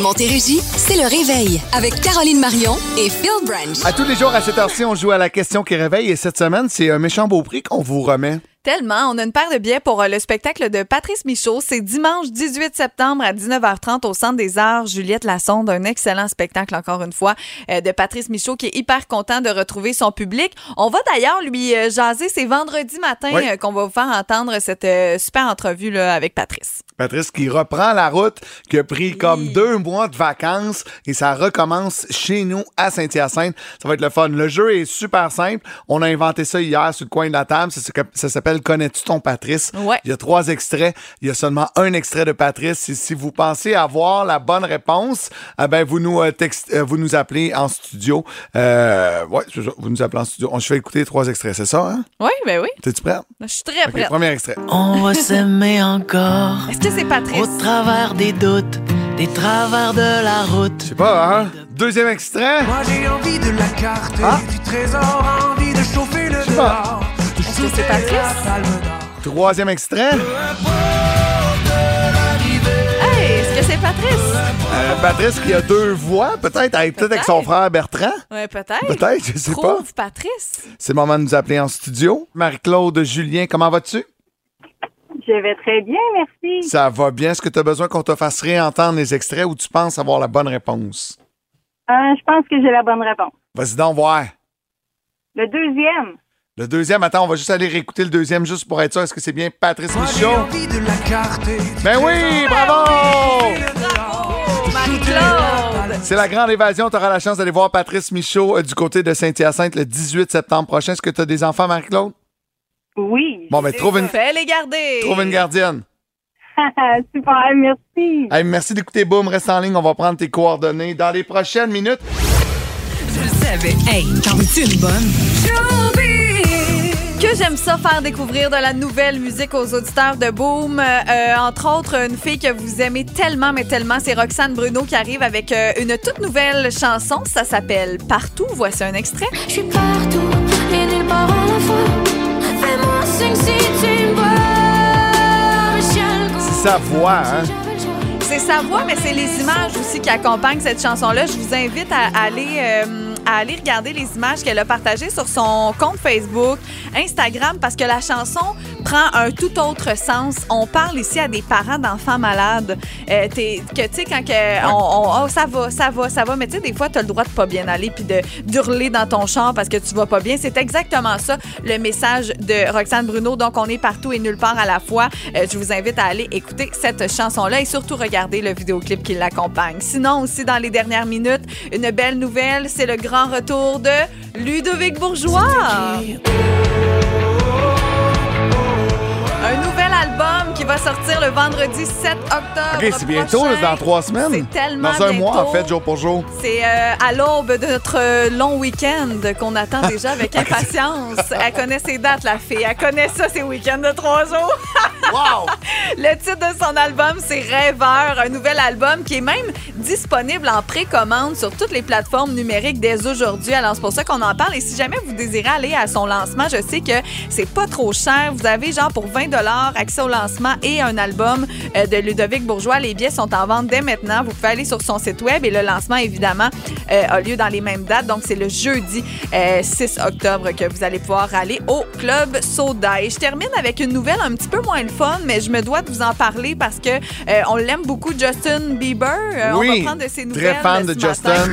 Montérégie, c'est le réveil avec Caroline Marion et Phil Branch. À tous les jours, à cette heure-ci, on joue à la question qui réveille. Et cette semaine, c'est un méchant beau prix qu'on vous remet. Tellement. On a une paire de billets pour euh, le spectacle de Patrice Michaud. C'est dimanche 18 septembre à 19h30 au Centre des Arts. Juliette Lassonde, un excellent spectacle, encore une fois, euh, de Patrice Michaud qui est hyper content de retrouver son public. On va d'ailleurs lui euh, jaser. C'est vendredi matin Oui. qu'on va vous faire entendre cette super entrevue là, avec Patrice. Patrice qui reprend la route, qui a pris comme deux mois de vacances et ça recommence chez nous à Saint-Hyacinthe. Ça va être le fun. Le jeu est super simple. On a inventé ça hier sur le coin de la table. Ça, ça- ça s'appelle Connais-tu ton Patrice? Ouais. Il y a trois extraits. Il y a seulement un extrait de Patrice. Et si vous pensez avoir la bonne réponse, eh ben, vous nous, euh, texte- euh, vous nous appelez en studio. Euh, ouais, vous nous appelez en studio. On se fait écouter trois extraits, c'est ça, hein? Oui, ben oui. T'es-tu prête? Je suis très OK, prête. premier extrait. On va s'aimer encore. Est-ce que c'est Patrice? Au travers des doutes, des travers de la route. Je sais pas, hein? Deuxième extrait. Moi j'ai envie de la carte Ah. du trésor, envie de chauffer le dehors. Que c'est Patrice? Troisième extrait. Hey, est-ce que c'est Patrice? Euh, Patrice qui a deux voix, peut-être, avec- peut-être avec son frère Bertrand. Oui, peut-être. Peut-être, je sais pas. Trouve Patrice. C'est le moment de nous appeler en studio. Marie-Claude, Julien, comment vas-tu? Je vais très bien, merci. Ça va bien. Est-ce que tu as besoin qu'on te fasse réentendre les extraits ou tu penses avoir la bonne réponse? Euh, je pense que j'ai la bonne réponse. Vas-y donc voir. Le deuxième. Le deuxième, attends, on va juste aller réécouter le deuxième juste pour être sûr. Est-ce que c'est bien Patrice Michaud? envie de la carte du Ben oui, bravo! Marie-Claude! C'est la grande évasion. Tu auras la chance d'aller voir Patrice Michaud euh, du côté de Saint-Hyacinthe le 18 septembre prochain. Est-ce que tu as des enfants, Marie-Claude? Oui. Bon, ben, trouve une, Fais les garder. trouve une gardienne. Super, merci. Hey, merci d'écouter Boom. Reste en ligne. On va prendre tes coordonnées dans les prochaines minutes. savais. Hey, t'en veux-tu une bonne? J'aime ça faire découvrir de la nouvelle musique aux auditeurs de Boom. Euh, entre autres, une fille que vous aimez tellement, mais tellement, c'est Roxane Bruno qui arrive avec euh, une toute nouvelle chanson. Ça s'appelle Partout. Voici un extrait. Je suis partout et nulle part à la fois. Fais-moi signe si tu me vois. C'est sa voix, hein? C'est sa voix, mais c'est les images aussi qui accompagnent cette chanson-là. Je vous invite à aller, euh, à aller regarder les images qu'elle a partagées sur son compte Facebook, Instagram, parce que la chanson prend un tout autre sens. On parle ici à des parents d'enfants malades. Euh, t'es- que tu sais, quand que on, on- oh, ça va, ça va, ça va, mais tu sais, des fois, tu as le droit de pas bien aller puis de d'hurler dans ton char parce que tu vas pas bien. C'est exactement ça, le message de Roxane Bruno. Donc, on est partout et nulle part à la fois. Euh, je vous invite à aller écouter cette chanson-là et surtout regarder le vidéoclip qui l'accompagne. Sinon, aussi, dans les dernières minutes, une belle nouvelle, c'est le grand retour de Ludovic Bourgeois. Un nouvel album qui va sortir le vendredi 7 octobre. OK, c'est bientôt, prochain. dans trois semaines. C'est tellement Dans un mois, en fait, jour pour jour. C'est euh, à l'aube de notre long week-end qu'on attend déjà avec impatience. Elle connaît ses dates, la fille. Elle connaît ça, ses week-ends de trois jours. wow! Le titre de son album, c'est Rêveur, un nouvel album qui est même disponible en précommande sur toutes les plateformes numériques dès aujourd'hui. Alors, c'est pour ça qu'on en parle. Et si jamais vous désirez aller à son lancement, je sais que c'est pas trop cher. Vous avez genre pour 20 accès au lancement et un album euh, de Ludovic Bourgeois. Les billets sont en vente dès maintenant. Vous pouvez aller sur son site web et le lancement, évidemment, euh, a lieu dans les mêmes dates. Donc, c'est le jeudi euh, 6 octobre que vous allez pouvoir aller au Club Soda. Et je termine avec une nouvelle un petit peu moins le fun, mais je me dois de vous en parler parce que euh, on l'aime beaucoup, Justin Bieber. Euh, on oui, va prendre de ses nouvelles. très fan de matin. Justin.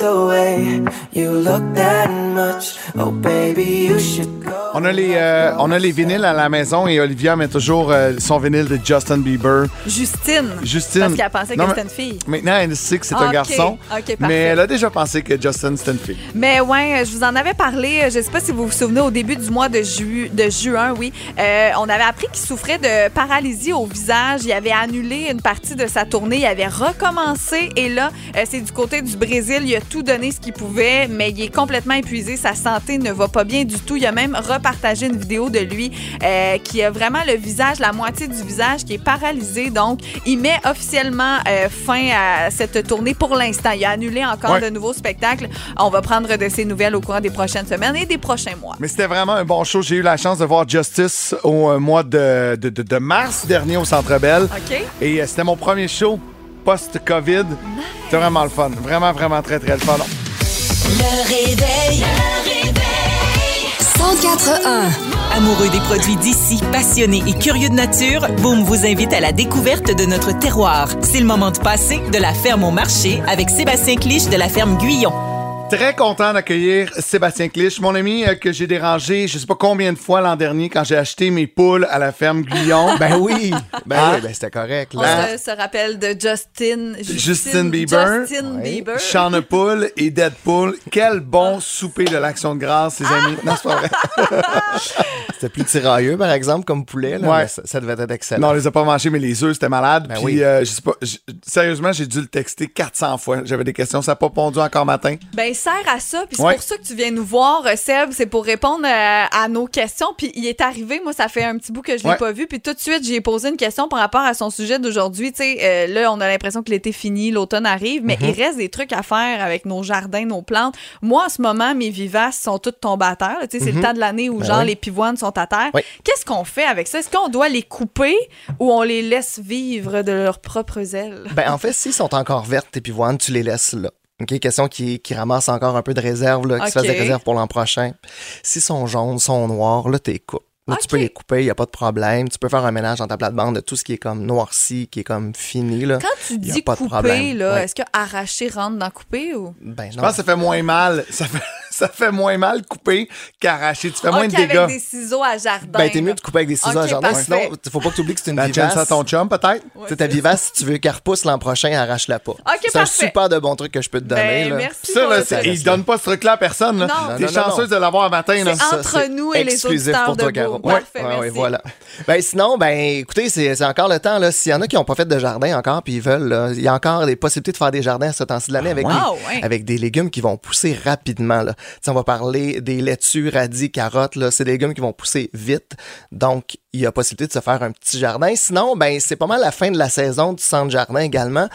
Cause if you like the way you look that much, oh baby, you should go. On a, les, euh, on a les vinyles à la maison et Olivia met toujours euh, son vinyle de Justin Bieber. Justine. Justine. Parce qu'elle pensait Non, que mais- c'était une fille. Maintenant, elle sait que c'est un garçon. mais elle a déjà pensé que Justin, c'était une fille. Mais ouais, je vous en avais parlé. Je sais pas si vous vous souvenez au début du mois de, ju- de juin, oui. Euh, on avait appris qu'il souffrait de paralysie au visage. Il avait annulé une partie de sa tournée. Il avait recommencé. Et là, euh, c'est du côté du Brésil. Il a tout donné ce qu'il pouvait, mais il est complètement épuisé. Sa santé ne va pas bien du tout. Il a même repartagé une vidéo de lui euh, qui a vraiment le visage, la moitié du visage qui est paralysé. Donc, il met officiellement euh, fin à cette tournée pour l'instant. Il a annulé encore Ouais. de nouveaux spectacles. On va prendre de ses nouvelles au courant des prochaines semaines et des prochains mois. Mais c'était vraiment un bon show. J'ai eu la chance de voir Justice au euh, mois de, de- de- de mars dernier au Centre Bell. OK. Et c'était mon premier show post-COVID. C'était vraiment le fun. Vraiment, vraiment très, très le fun. Le réveil. Le réveil. 104.1. Amoureux des produits d'ici, passionnés et curieux de nature, Boom vous invite à la découverte de notre terroir. C'est le moment de passer de la ferme au marché avec Sébastien Clich de la ferme Guyon. Très content d'accueillir Sébastien Clich, mon ami euh, que j'ai dérangé je sais pas combien de fois l'an dernier quand j'ai acheté mes poules à la ferme Guyon. Ben oui, ben Hein? oui, ben c'était correct. On Là. se, se rappelle de Justin. Justin Bieber, Justin Bieber. Shauna Poule et Deadpool. Quel bon souper de l'Action de grâce, les amis. Non, c'est pas vrai. C'était plus tirailleux, par exemple, comme poulet. Là, Ouais. ça, ça devait être excellent. Non, on les a pas mangés, mais les œufs, c'était malade. Ben Puis, oui. euh, je sais pas, sérieusement, j'ai dû le texter 400 fois. J'avais des questions, ça n'a pas pondu encore matin. Ben, sert à ça. Puis c'est Ouais. pour ça que tu viens nous voir, euh, Seb. C'est pour répondre euh, à nos questions. Puis il est arrivé, moi, ça fait un petit bout que je l'ai Ouais. pas vu. Puis tout de suite, j'ai posé une question par rapport à son sujet d'aujourd'hui. Tu sais, euh, là, on a l'impression que l'été fini, l'automne arrive, mais Mhm. il reste des trucs à faire avec nos jardins, nos plantes. Moi, en ce moment, mes vivaces sont toutes tombées à terre. Tu sais, c'est Mhm. le temps de l'année où, Ben genre, oui. les pivoines sont à terre. Oui. Qu'est-ce qu'on fait avec ça? Est-ce qu'on doit les couper ou on les laisse vivre de leurs propres ailes? Ben, en fait, s'ils sont encore vertes, tes pivoines, tu les laisses là. OK, question qui, qui ramasse encore un peu de réserve, là, qui se fasse des réserves pour l'an prochain. S'ils sont jaunes, sont noirs, là, t'es coupes. Là, tu peux les couper, il n'y a pas de problème. Tu peux faire un ménage dans ta plate-bande de tout ce qui est comme noirci, qui est comme fini. Là. Quand tu Y a dis de couper, problème. là, Ouais. est-ce que arracher rentre dans couper ou? Ben, Je pense que ça fait moins mal. Ça fait, ça fait moins mal couper qu'arracher. Tu fais moins Ok, de dégâts. avec des ciseaux à jardin. Ben, t'es mieux de couper avec des ciseaux à jardin. parfait. Sinon, faut pas que tu oublies que c'est une Ben, tu vivace. ça à ton chum, peut-être? Tu sais, ta vivace, si tu veux qu'elle repousse l'an prochain, arrache-la pas. c'est un super de bon truc que je peux te donner. Ben, là. merci Ça, là, pour c'est- ça. il donne pas ce truc-là à personne. Là. Non. T'es Non, non, non, chanceuse non. de l'avoir un matin. Là. C'est entre nous et les exclusif auditeurs pour toi. Caro. Parfait, Ouais, ouais, merci. voilà. Ben, sinon, ben, écoutez, c'est c'est encore le temps. là. S'il y en a qui n'ont pas fait de jardin encore, puis ils veulent, il y a encore des possibilités de faire des jardins à ce temps-ci de l'année avec des légumes qui vont pousser rapidement. Là. On va parler des laitues, radis, carottes. là. C'est des légumes qui vont pousser vite. Donc, il y a possibilité de se faire un petit jardin. Sinon, ben, c'est pas mal la fin de la saison du centre jardin également.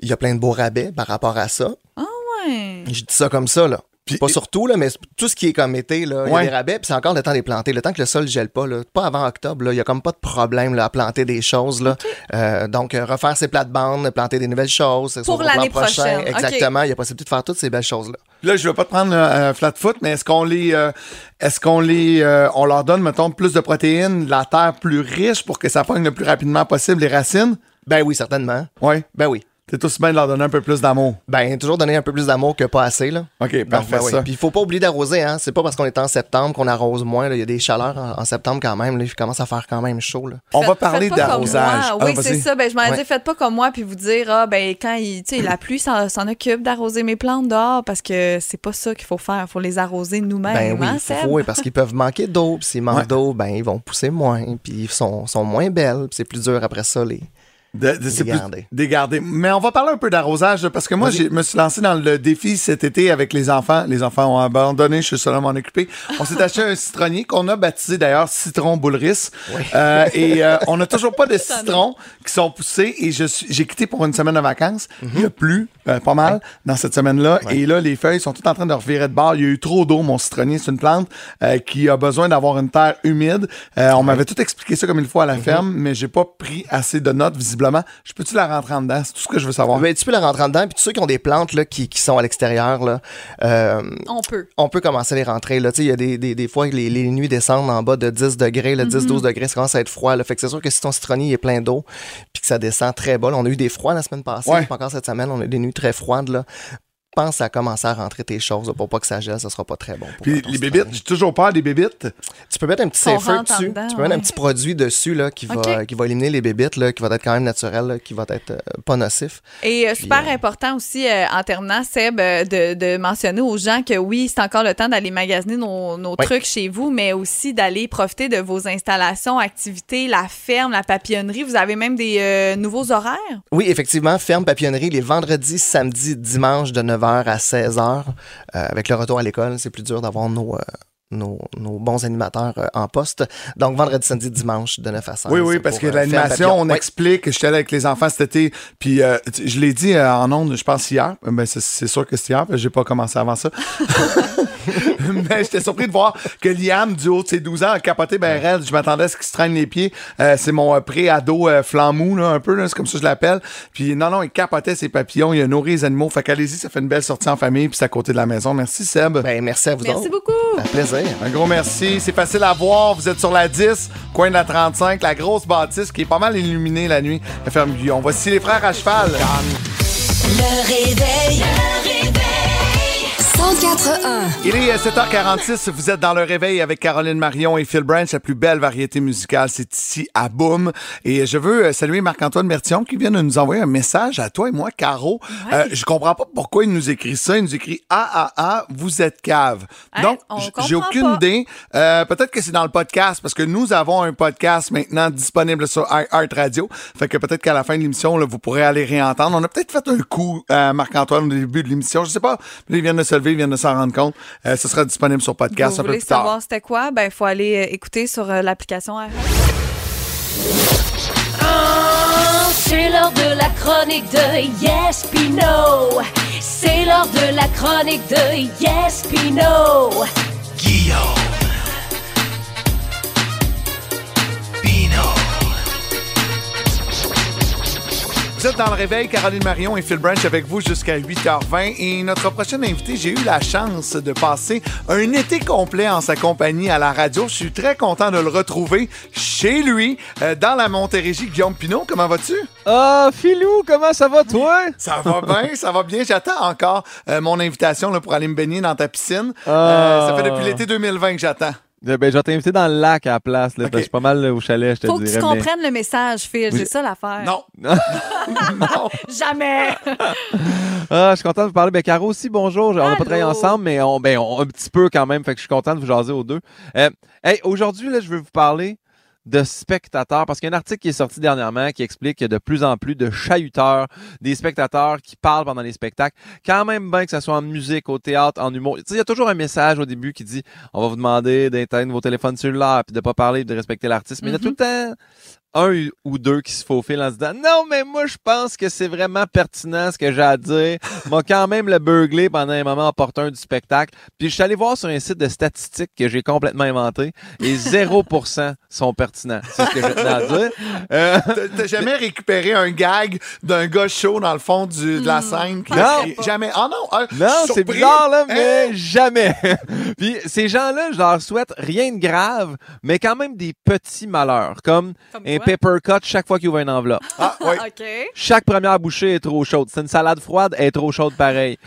Il y a plein de beaux rabais par rapport à ça. Ah ouais. Je dis ça comme ça, là. Pas surtout, là, mais tout ce qui est comme été, là, il y Ouais. a des rabais, puis c'est encore le temps de les planter. Le temps que le sol ne gèle pas, là, pas avant octobre, là, il y a comme pas de problème là, à planter des choses. Là. Euh, donc, euh, refaire ses plates-bandes, planter des nouvelles choses. c'est Pour sur le plan l'année prochain. prochaine. OK. Exactement. Il y a possibilité de faire toutes ces belles choses-là. Là, je veux pas te prendre euh, flat foot, mais est-ce qu'on les, euh, est-ce qu'on les, euh, on leur donne, mettons, plus de protéines, la terre plus riche pour que ça pogne le plus rapidement possible les racines? Ben oui, certainement. Oui. Ben oui. C'est aussi bien de leur donner un peu plus d'amour. Ben, toujours donner un peu plus d'amour que pas assez, là. OK, Donc, parfait, ben ça. Puis il faut pas oublier d'arroser, hein. C'est pas parce qu'on est en septembre qu'on arrose moins. Il y a des chaleurs en, en septembre quand même, là. Il commence à faire quand même chaud, là. On va parler d'arrosage. Ah, oui, c'est ça. Ben, je m'en ai Ouais. dit, faites pas comme moi puis vous dire, ah, ben, quand il, la pluie s'en s'en occupe d'arroser mes plantes dehors parce que c'est pas ça qu'il faut faire. Il faut les arroser nous-mêmes. Ben oui, hein, faut- Seb? oui, parce qu'ils peuvent manquer d'eau. Puis s'ils manquent Ouais. d'eau, ben ils vont pousser moins. Puis ils sont, sont moins belles. Puis c'est plus dur après ça, les. De, de- c'est plus- garder. des garder. Mais on va parler un peu d'arrosage, parce que moi, je me suis lancé dans le défi cet été avec les enfants. Les enfants ont abandonné, je suis seul à m'en occuper. On s'est acheté un citronnier qu'on a baptisé d'ailleurs Citron Boulris. Euh, et euh, on n'a toujours pas de citrons qui sont poussés. Et je suis, j'ai quitté pour une semaine de vacances. Il y a plu euh, pas mal dans cette semaine-là. Et là, les feuilles sont toutes en train de revirer de bord. Il y a eu trop d'eau. Mon citronnier, c'est une plante euh, qui a besoin d'avoir une terre humide. Euh, on m'avait tout expliqué ça comme il faut à la ferme, mais j'ai pas pris assez de notes, visiblement. Je peux-tu la rentrer en dedans? C'est tout ce que je veux savoir. Ben, tu peux la rentrer en dedans. Puis tous ceux qui ont des plantes là, qui, qui sont à l'extérieur, là, euh, On peut. on peut commencer à les rentrer. Là. Tu sais, Il y a des, des, des fois que les, les nuits descendent en bas de 10 degrés, là, 10-12 degrés, ça commence à être froid. Là. Fait que c'est sûr que si ton citronnier est plein d'eau puis que ça descend très bas, là, on a eu des froids la semaine passée, Ouais. puis encore cette semaine, on a eu des nuits très froides. Là. Pense à commencer à rentrer tes choses pour pas que ça gèle, ça sera pas très bon. pour Puis les bébites, j'ai toujours peur des bébites. Tu peux mettre un petit safer dessus. dedans, tu peux mettre un petit produit dessus là, qui, va, qui va éliminer les bébites, là, qui va être quand même naturel, là, qui va être euh, pas nocif. Et euh, super euh, important aussi, euh, en terminant, Seb, de, de mentionner aux gens que oui, c'est encore le temps d'aller magasiner nos, nos Oui. trucs chez vous, mais aussi d'aller profiter de vos installations, activités, la ferme, la papillonnerie. Vous avez même des euh, nouveaux horaires? Oui, effectivement, ferme papillonnerie les vendredis, samedis, dimanches de 9h à 16h. Euh, avec le retour à l'école, c'est plus dur d'avoir nos, euh, nos, nos bons animateurs euh, en poste. Donc, vendredi, samedi, dimanche de 9 à 16. Oui, oui, parce pour, que euh, l'animation, on Oui. explique. J'étais allé avec les enfants cet été, puis euh, je l'ai dit euh, en ondes, je pense hier. Ben, c'est, sûr que c'est hier, j'ai pas commencé avant ça. Mais j'étais surpris de voir que Liam, du haut de ses 12 ans, a capoté ben raide. Je m'attendais à ce qu'il se traîne les pieds. Euh, c'est mon euh, pré-ado euh, flammou, là, un peu, là, c'est comme ça que je l'appelle. Puis non, non, il capotait ses papillons, il a nourri les animaux. Fait qu'allez-y, ça fait une belle sortie en famille, puis c'est à côté de la maison. Merci, Seb. Ben, merci à vous Merci autres. beaucoup. Un plaisir. Un gros merci. C'est facile à voir. Vous êtes sur la 10, coin de la 35, la grosse bâtisse qui est pas mal illuminée la nuit. La ferme Guyon. Voici les frères à cheval. Le réveil. Le réveil. 104.1. Il est euh, 7h46. Vous êtes dans le réveil avec Caroline Marion et Phil Branch. La plus belle variété musicale, c'est ici à Boom. Et je veux euh, saluer Marc-Antoine Bertillon qui vient de nous envoyer un message à toi et moi, Caro. Euh, je comprends pas pourquoi il nous écrit ça. Il nous écrit AAA, vous êtes cave. Hein? Donc, j'ai aucune pas. idée. Euh, peut-être que c'est dans le podcast parce que nous avons un podcast maintenant disponible sur Art Radio. Fait que peut-être qu'à la fin de l'émission, vous pourrez aller réentendre. On a peut-être fait un coup, euh, Marc-Antoine, au début de l'émission. Je sais pas. Il vient de se lever, il vient de s'en rendre compte. Euh, ce sera disponible sur podcast Vous un peu voulez plus tard. savoir c'était quoi? Ben, il faut aller euh, écouter sur euh, l'application RH. C'est l'heure de la chronique de Yes Pino. C'est l'heure de la chronique de Yes Pino. Guillaume. Vous êtes dans le réveil, Caroline Marion et Phil Branch avec vous jusqu'à 8h20. Et notre prochaine invité, j'ai eu la chance de passer un été complet en sa compagnie à la radio. Je suis très content de le retrouver chez lui, euh, dans la Montérégie. Guillaume Pinot, comment vas-tu? Ah, Philou, comment ça va, toi? Ça va bien, ça va bien. J'attends encore euh, mon invitation là, pour aller me baigner dans ta piscine. Ah. Euh, ça fait depuis l'été 2020 que j'attends. Ben, je vais t'inviter dans le lac à la place. Là, parce que je suis pas mal là, au chalet, je te Faut que dirais. tu mais- comprennes le message, Phil. C'est ça l'affaire. Non. Jamais. Ah, je suis content de vous parler. Ben, Caro aussi, bonjour. On n'a pas travaillé ensemble, mais on, ben, on- un petit peu quand même. Fait que je suis content de vous jaser aux deux. Euh, hey, aujourd'hui, là, je veux vous parler de spectateurs, parce qu'il y a un article qui est sorti dernièrement qui explique qu'il y a de plus en plus de chahuteurs, des spectateurs qui parlent pendant les spectacles, quand même bien que ce soit en musique, au théâtre, en humour. Tu sais, il y a toujours un message au début qui dit on va vous demander d'éteindre vos téléphones cellulaires, puis de pas parler, de respecter l'artiste. Mais il y a tout le temps un ou deux qui se faufilent en se disant non mais moi je pense que c'est vraiment pertinent ce que j'ai à dire m'a quand même le beugler pendant un moment opportun du spectacle puis je suis allé voir sur un site de statistiques que j'ai complètement inventé et 0% sont pertinents c'est ce que je tenais à dire Euh, T'as- jamais récupéré un gag d'un gars chaud dans le fond du- de la scène? qui- Non. Jamais. Ah non. ah, Non, c'est bizarre, là, mais Hein? jamais. Puis ces gens-là, je leur souhaite rien de grave, mais quand même des petits malheurs, comme, un paper cut chaque fois qu'ils ouvrent une enveloppe. Ah, oui. OK. Chaque première bouchée est trop chaude. C'est une salade froide, elle est trop chaude pareil.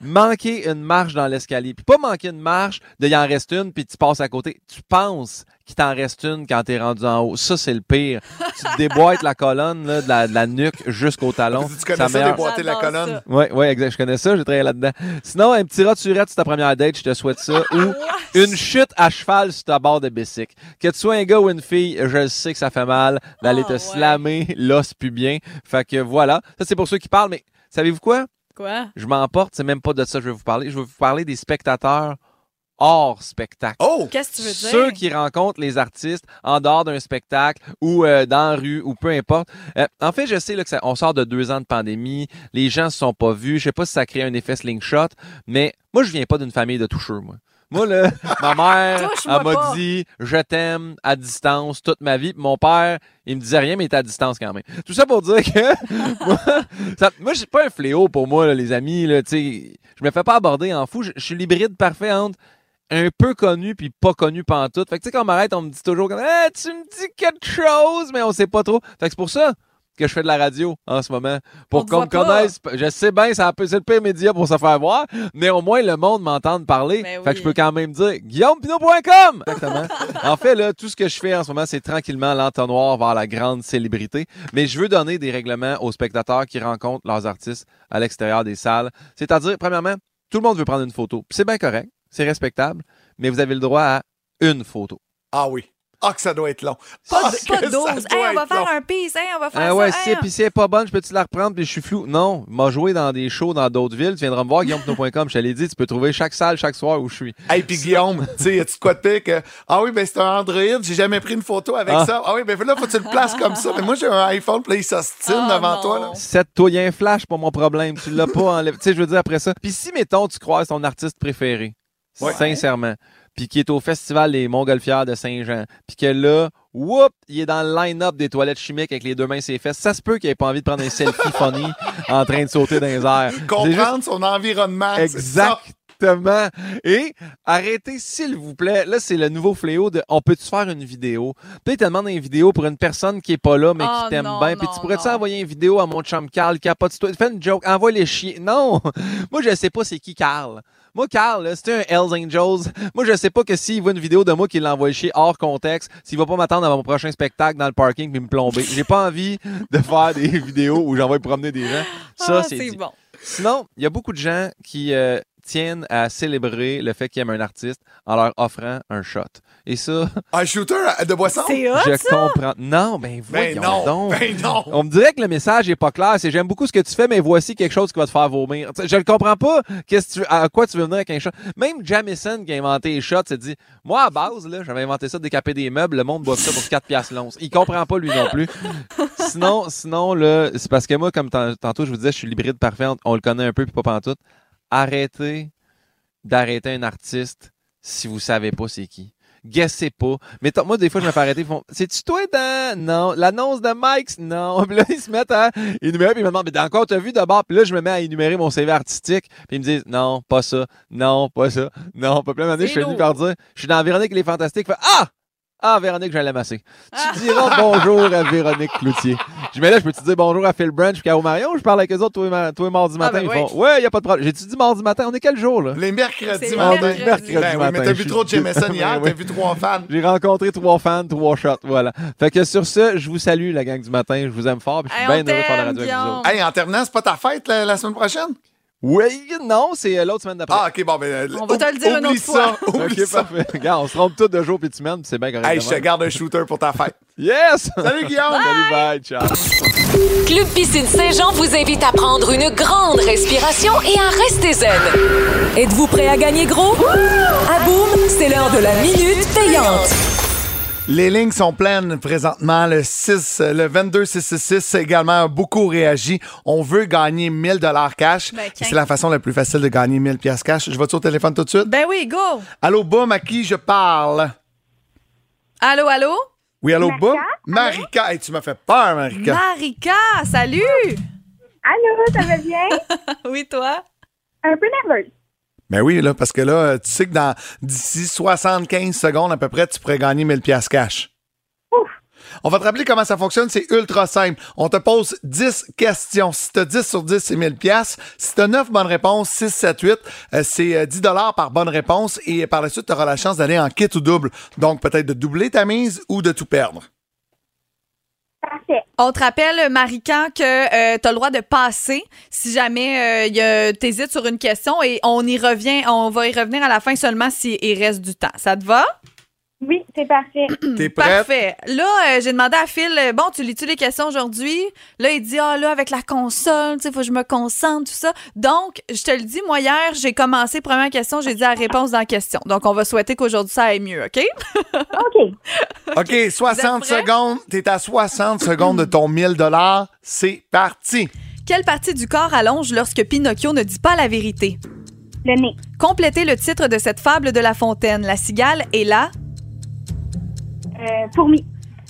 Manquer une marche dans l'escalier. Puis pas manquer une marche, de y en reste une, puis tu passes à côté. Tu penses qu'il t'en reste une quand t'es rendu en haut. Ça, c'est le pire. tu te déboîtes la colonne là, de, la, de la nuque jusqu'au talon. Tu connais ça, meilleure- déboîter la colonne? oui, oui, exact. Je connais ça, j'ai travaillé là-dedans. Sinon, un petit raturette sur ta première date, je te souhaite ça. Ou une chute à cheval sur ta barre de bicycle. Que tu sois un gars ou une fille, je sais que ça fait mal d'aller te slammer l'os plus bien. Fait que voilà. Ça, c'est pour ceux qui parlent, mais savez-vous quoi? Quoi? Je m'emporte, c'est même pas de ça que je vais vous parler. Je vais vous parler des spectateurs hors spectacle. Oh! Qu'est-ce que tu veux dire? Ceux qui rencontrent les artistes en dehors d'un spectacle ou euh, dans la rue ou peu importe. Euh, en fait, je sais là, que ça- on sort de deux ans de pandémie, les gens se sont pas vus. Je sais pas si ça crée un effet slingshot, mais moi, je viens pas d'une famille de toucheurs, moi. Moi, là, ma mère, elle m'a dit je t'aime à distance toute ma vie. Puis mon père, il me disait rien, mais il était à distance quand même. Tout ça pour dire que moi, ça, moi c'est pas un fléau pour moi, là, les amis. Là, tu sais. je me fais pas aborder en fou. Je, je suis l'hybride parfait entre un peu connu puis pas connu pantoute. Fait que tu sais, quand on m'arrête, on me dit toujours comme Ah, tu me dis quelque chose, mais on sait pas trop. Fait que c'est pour ça que je fais de la radio en ce moment. Pour qu'on me connaisse. Je sais bien, ça peut- c'est le pire média pour se faire voir, mais au moins le monde m'entende parler. Ben Fait oui. que je peux quand même dire guillaumepinot.com! Exactement. en fait, là, tout ce que je fais en ce moment, c'est tranquillement l'entonnoir vers la grande célébrité. Mais je veux donner des règlements aux spectateurs qui rencontrent leurs artistes à l'extérieur des salles. C'est-à-dire, premièrement, tout le monde veut prendre une photo. C'est bien correct, c'est respectable, mais vous avez le droit à une photo. Ah oui. Ah, que ça doit être long. Pas, Ah, pas que de ça 12. doit Hey, on va faire long. un piece. Hey, on va faire Ah ça. ouais, Hey, si, puis si elle est pas bonne, je peux-tu la reprendre puis je suis flou? Non, m'a joué dans des shows dans d'autres villes. Tu viendras me voir, guillaumepinot.com. Je te l'ai dit, tu peux trouver chaque salle, chaque soir où je suis. Hey, puis Guillaume, tu sais, y a-tu de quoi de pire que. Ah oui, ben c'est un Android, j'ai jamais pris une photo avec Ah. ça. Ah oui, ben là, faut que tu le places comme ça. Mais moi, j'ai un iPhone, puis il s'ostine Ah, devant non. toi. Là. Cette toi, il y a un flash pour mon problème. Tu l'as pas enlevé. Tu sais, je veux dire après ça. Puis si, mettons, tu croises ton artiste préféré, Ouais. sincèrement, puis qui est au Festival des Montgolfières de Saint-Jean, puis que là, whoop, il est dans le line-up des toilettes chimiques avec les deux mains sur ses fesses, ça se peut qu'il ait pas envie de prendre un selfie funny en train de sauter dans les airs. Comprendre juste- son environnement. Exactement. Et arrêtez, s'il vous plaît. Là, c'est le nouveau fléau de on peut-tu faire une vidéo? Peut-être te demande une vidéo pour une personne qui est pas là, mais Oh, qui t'aime non, bien. Puis tu pourrais-tu envoyer une vidéo à mon chum Carl qui a pas de toi? Fais une joke, envoie les chiens. Non! Moi, je sais pas c'est qui Carl. Moi, Carl, c'est un Hells Angels. Moi, je sais pas que s'il voit une vidéo de moi qui l'envoie chier hors contexte, s'il va pas m'attendre à mon prochain spectacle dans le parking puis me plomber. J'ai pas envie de faire des vidéos où j'envoie promener des gens. Ça, Ah, c'est bon. Sinon, il y a beaucoup de gens qui euh, tiennent à célébrer le fait qu'ils aiment un artiste en leur offrant un shot. Et ça, Un shooter de boisson? C'est hot, je ça? comprends. Non, ben Ben voyons non, donc. ben non. On me dirait que le message est pas clair. C'est j'aime beaucoup ce que tu fais, mais voici quelque chose qui va te faire vomir. Tu sais, Je ne comprends pas qu'est-ce que tu à quoi tu veux venir avec un shot. Même Jamison qui a inventé les shots s'est dit Moi, à base, là, j'avais inventé ça, décaper des meubles, le monde boit ça pour 4 piastres l'once. Il comprend pas, lui non plus. sinon, sinon là, c'est parce que moi, comme tant- tantôt, je vous disais, je suis l'hybride parfait. On, on le connaît un peu, puis pas pantoute. Arrêtez d'arrêter un artiste si vous savez pas c'est qui. Guessez pas. Mais moi, des fois, je me fais arrêter. Ils font C'est-tu toi dans. Non. L'annonce de Mike? Non. Puis là, ils se mettent à énumérer. Puis ils me demandent Mais dans quoi t'as vu d'abord? Puis là, je me mets à énumérer mon CV artistique. Puis ils me disent Non, pas ça. Non, pas ça. Non, pas plein d'années. Je C'est suis venu lourd. par dire Je suis dans Véronique les Fantastiques. Fait, ah! Ah, Véronique, je vais l'amasser. Tu diras bonjour à Véronique Cloutier. Je mets là, je peux te dire bonjour à Phil Branch et Caro Marion. Je parle avec eux autres tous les, ma- tous les mardis matin. ben Ils oui. font Ouais, il a pas de problème. J'ai-tu dit mardi matin? On est quel jour, là? Les mercredis matin. mercredi. Mercredi Ben oui, matin, mais t'as vu trop de Jameson hier, t'as vu trois fans. J'ai rencontré trois fans, trois shots, voilà. Fait que sur ce, je vous salue, la gang du matin. Je vous aime fort. puis Je suis Hey, bien heureux de faire la radio avec vous autres. Hey, en terminant, c'est pas ta fête la, la semaine prochaine? Oui, non, c'est euh, l'autre semaine d'après. Ah, OK, bon, ben. On va te le dire une autre fois. ça, oublie ok, ça. parfait. Regarde, on se trompe tous de jour puis de semaine, c'est bien correct. Hey, je te garde un shooter pour ta fête. Yes! Salut, Guillaume! Salut, bye, ciao. Club Piscine Saint-Jean vous invite à prendre une grande respiration et à rester zen. Êtes-vous prêt à gagner gros? À boum, c'est l'heure de la minute payante. Les lignes sont pleines présentement. Le 6, euh, le 22 666 également a beaucoup réagi. On veut gagner 1000 dollars cash. Ben, c'est la façon la plus facile de gagner 1000 pièces cash. Je vais-tu au téléphone tout de suite? Ben oui, go! Allô, Boum, à qui je parle? Allô, allô? Oui, allô, Boum? Marika. Hey, tu m'as fait peur, Marika. Marika, salut! Allô, ça va bien? oui, toi? Un peu nerveuse. Ben oui, là, parce que là, euh, tu sais que dans d'ici 75 secondes à peu près, tu pourrais gagner 1000 pièces cash. On va te rappeler comment ça fonctionne, c'est ultra simple. On te pose 10 questions. Si tu as 10 sur 10, c'est 1000 pièces. Si tu as 9 bonnes réponses, 6, 7, 8, euh, c'est euh, 10 dollars par bonne réponse et par la suite, tu auras la chance d'aller en kit ou double. Donc peut-être de doubler ta mise ou de tout perdre. On te rappelle, Marican, que tu as le droit de passer si jamais tu hésites sur une question et on y revient, on va y revenir à la fin seulement s'il reste du temps. Ça te va? Oui, c'est parfait. T'es prête? Parfait. Là, euh, j'ai demandé à Phil, euh, bon, tu lis-tu les questions aujourd'hui? Là, il dit, ah là, avec la console, tu sais, faut que je me concentre, tout ça. Donc, je te le dis, moi, hier, j'ai commencé, première question, j'ai dit la réponse dans la question. Donc, on va souhaiter qu'aujourd'hui, ça aille mieux, OK? OK. OK, 60 prêts? secondes. T'es à 60 secondes de ton 1000 dollars. C'est parti. Quelle partie du corps allonge lorsque Pinocchio ne dit pas la vérité? Le nez. Complétez le titre de cette fable de La Fontaine. La cigale est là. Fourmi.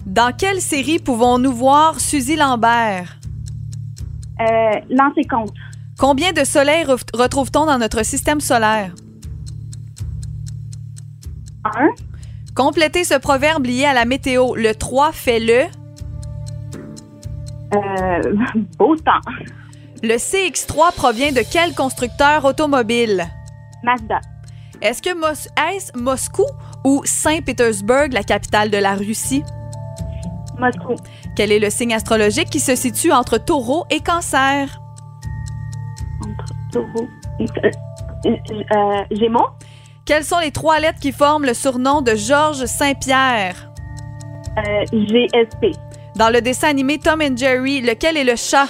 Dans quelle série pouvons-nous voir Suzy Lambert? Euh, lancer compte. Combien de soleils re- retrouve-t-on dans notre système solaire? Un. Complétez ce proverbe lié à la météo. Le 3 fait le? Euh, beau temps. Le CX3 provient de quel constructeur automobile? Mazda. Est-ce que Mos- est-ce Moscou ou Saint-Pétersbourg, la capitale de la Russie? Moscou. Quel est le signe astrologique qui se situe entre taureau et cancer? Taureau. Euh, euh, euh, Gémeaux? Quelles sont les trois lettres qui forment le surnom de Georges Saint-Pierre? Euh, GSP. Dans le dessin animé Tom and Jerry, lequel est le chat?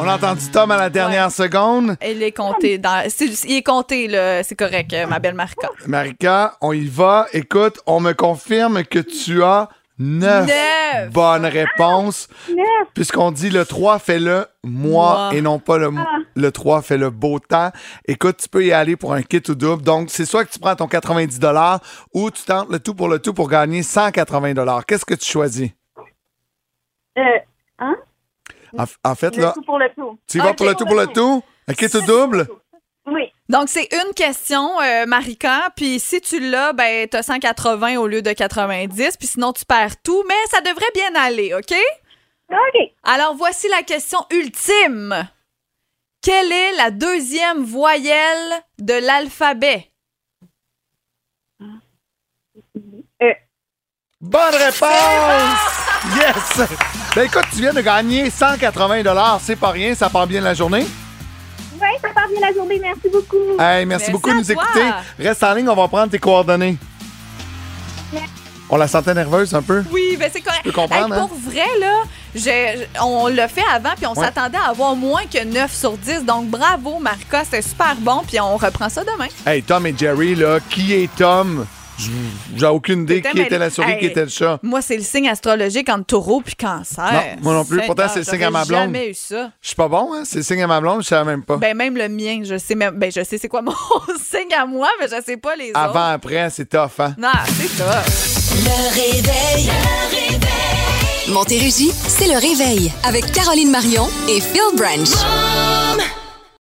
On a entendu Tom à la dernière seconde. Il est compté. Dans, c'est- il est compté, là. C'est correct, euh, ma belle Marca. Marika, on y va. Écoute, on me confirme que tu as neuf, Neuf. bonnes réponses. Neuf. Puisqu'on dit le 3 fait le mois Moi. et non pas le, le 3 fait le beau temps. Écoute, tu peux y aller pour un kit ou double. Donc, c'est soit que tu prends ton 90 ou tu tentes le tout pour le tout pour gagner 180 Qu'est-ce que tu choisis? Euh? En, en fait, Le là, tout pour le tout. tu y vas Ok. pour le tout pour le tout? Un kit ou double? Oui. Donc, c'est une question, euh, Marika. Puis si tu l'as, ben, t'as 180 au lieu de 90. Puis sinon, tu perds tout. Mais ça devrait bien aller, OK? OK. Alors, voici la question ultime. Quelle est la deuxième voyelle de l'alphabet? Bonne réponse! Yes! Ben écoute, tu viens de gagner 180 C'est pas rien, ça part bien la journée? Oui, ça part bien la journée. Merci beaucoup. Hey, merci, Merci beaucoup de nous toi. écouter. Reste en ligne, on va prendre tes coordonnées. On la sentait nerveuse un peu? Oui, ben c'est correct. peux comprendre, Hey, pour vrai, là, on l'a fait avant, puis on Ouais. s'attendait à avoir moins que 9 sur 10. Donc, bravo, Marika, c'était super bon, puis on reprend ça demain. Hey, Tom et Jerry, là, qui est Tom? J'ai aucune idée qui était la souris, qui était le chat. Moi, c'est le signe astrologique entre taureau puis cancer. Non, moi non plus. Pourtant, c'est le signe à ma blonde. jamais eu ça. Je suis pas bon, hein? C'est le signe à ma blonde, je savais même pas. Ben, même le mien, je sais même. Ben, je sais c'est quoi mon signe à moi, mais je sais pas les autres. Avant, après, c'est tough, hein? Non, c'est ça. Le réveil. Le réveil. Montérégie, c'est le réveil avec Caroline Marion et Phil Branch.